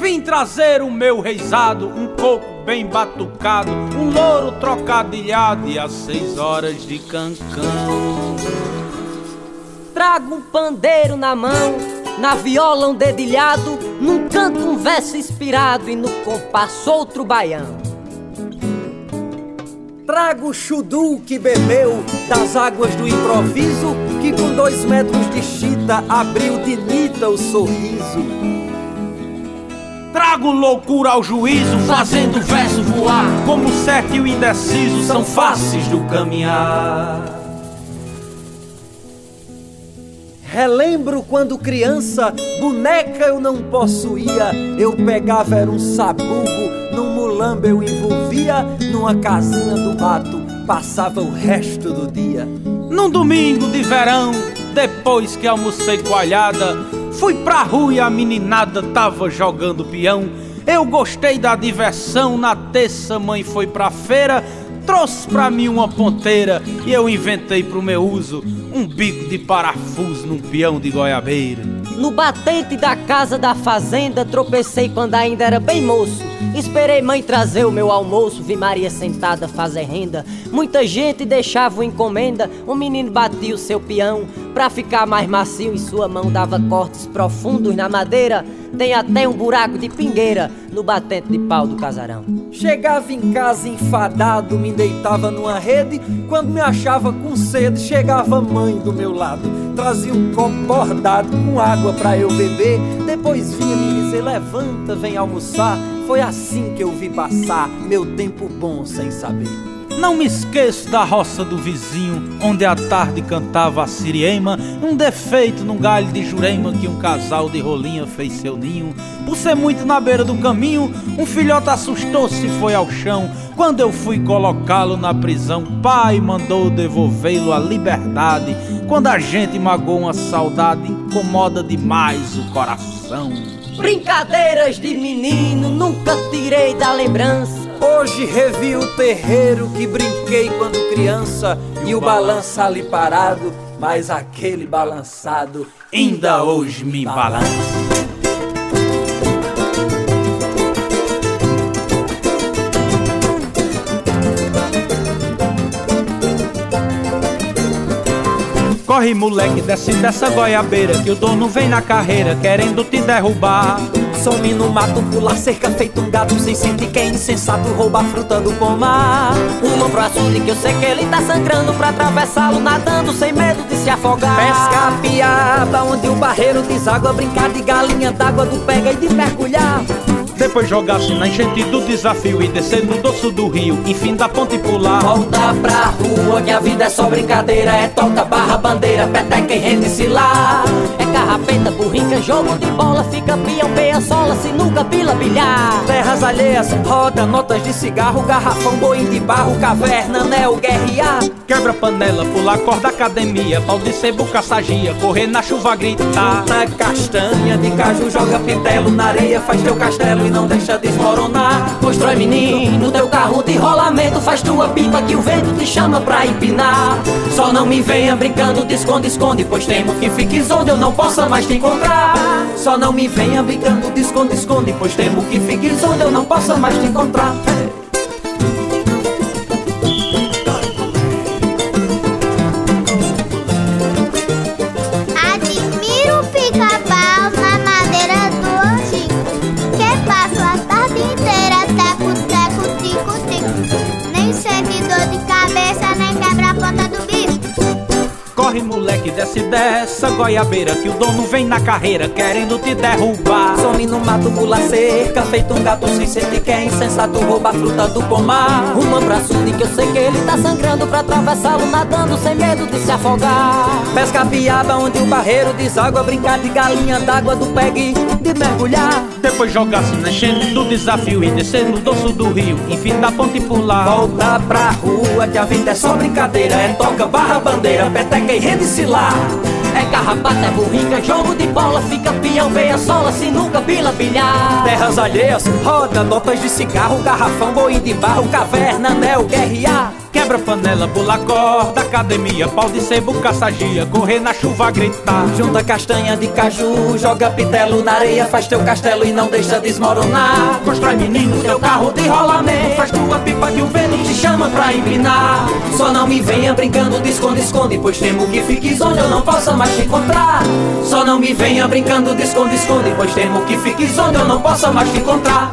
Vim trazer o meu reizado, um coco bem batucado, um louro trocadilhado e às seis horas de cancão. Trago um pandeiro na mão, na viola um dedilhado, num canto um verso inspirado e no compasso outro baião. Trago o chudu que bebeu das águas do improviso, que com dois metros de chita abriu de nita o sorriso. Trago loucura ao juízo, fazendo o verso voar, como o certo e o indeciso são faces do caminhar. Relembro quando criança, boneca eu não possuía. Eu pegava era um sabugo, num mulambo eu envolvia, numa casinha do mato, passava o resto do dia. Num domingo de verão, depois que almocei coalhada, fui pra rua e a meninada tava jogando peão. Eu gostei da diversão, na terça mãe foi pra feira, trouxe pra mim uma ponteira e eu inventei pro meu uso um bico de parafuso num peão de goiabeira. No batente da casa da fazenda, tropecei quando ainda era bem moço. Esperei mãe trazer o meu almoço, vi Maria sentada fazer renda. Muita gente deixava encomenda, o menino batia o seu peão. Pra ficar mais macio em sua mão, dava cortes profundos na madeira. Tem até um buraco de pingueira no batente de pau do casarão. Chegava em casa enfadado, me deitava numa rede. Quando me achava com sede, chegava a mãe do meu lado. Trazia um copo bordado com água pra eu beber. Depois vinha me dizer: levanta, vem almoçar. Foi assim que eu vi passar meu tempo bom sem saber. Não me esqueço da roça do vizinho, onde à tarde cantava a siriema, um defeito num galho de jurema que um casal de rolinha fez seu ninho. Por ser muito na beira do caminho, um filhote assustou-se e foi ao chão. Quando eu fui colocá-lo na prisão, pai mandou devolvê-lo à liberdade. Quando a gente magoa uma saudade, incomoda demais o coração. Brincadeiras de menino, nunca tirei da lembrança. Hoje revi o terreiro que brinquei quando criança e o balança ali parado, mas aquele balançado Ainda hoje me balança. Corre moleque, desce dessa goiabeira Que o dono vem na carreira querendo te derrubar Some no mato, pula cerca feito um gato Sem sentir que é insensato, rouba a fruta do pomar. Uma pro açude que eu sei que ele tá sangrando Pra atravessá-lo nadando sem medo de se afogar. Pesca a onde o barreiro deságua Brincar de galinha d'água, do pega e de mergulhar Depois jogar-se na enchente do desafio E descer no doço do rio, enfim da ponte pular. Volta pra rua que a vida é só brincadeira É toca, barra, bandeira, peteca e rende-se lá É carrapeta, burrica, jogo de bola Fica peão, peia, sola, sinuca, pila, bilhar. Terras alheias, roda, notas de cigarro Garrafão, boim de barro, caverna, neo, guerrear. Quebra panela, pular corda academia Pau de sebo, caçagia, correr na chuva, gritar. Na castanha de caju, joga pitelo na areia Faz teu castelo e não deixa desmoronar Constrói menino, teu carro de rolamento. Faz tua pipa que o vento te chama pra empinar. Só não me venha brincando de esconde-esconde Pois temo que fiques onde eu não possa mais te encontrar. Só não me venha brincando de esconde-esconde Pois temo que fiques onde eu não possa mais te encontrar desce dessa goiabeira Que o dono vem na carreira querendo te derrubar. Some no mato, pula cerca Feito um gato sem sentir que é insensato Rouba a fruta do pomar. Uma pro açude que eu sei que ele tá sangrando Pra atravessá-lo nadando sem medo de se afogar. Pesca piaba onde o barreiro deságua Brincar de galinha d'água do pegue de mergulhar. Depois jogar-se na enchente do desafio E descer no doço do rio, enfim da ponte pular. Volta pra rua que a vida é só brincadeira É toca, barra, bandeira, peteca e rende-se lá É carrapata, é burrica, jogo de bola Fica peão, veia, sola, sinuca, pila, bilhar. Terras alheias, roda, notas de cigarro Garrafão, boi de barro, caverna, neo, guerrear Quebra panela, pula corda, academia, pau de sebo, caçagia, correr na chuva, gritar. Junta castanha de caju, joga pitelo na areia, faz teu castelo e não deixa desmoronar. Constrói menino, teu carro de rolamento, faz tua pipa que o vento te chama pra empinar. Só não me venha brincando de esconde-esconde, pois temo que fiques onde eu não possa mais te encontrar. Só não me venha brincando de esconde-esconde, pois temo que fiques onde eu não possa mais te encontrar.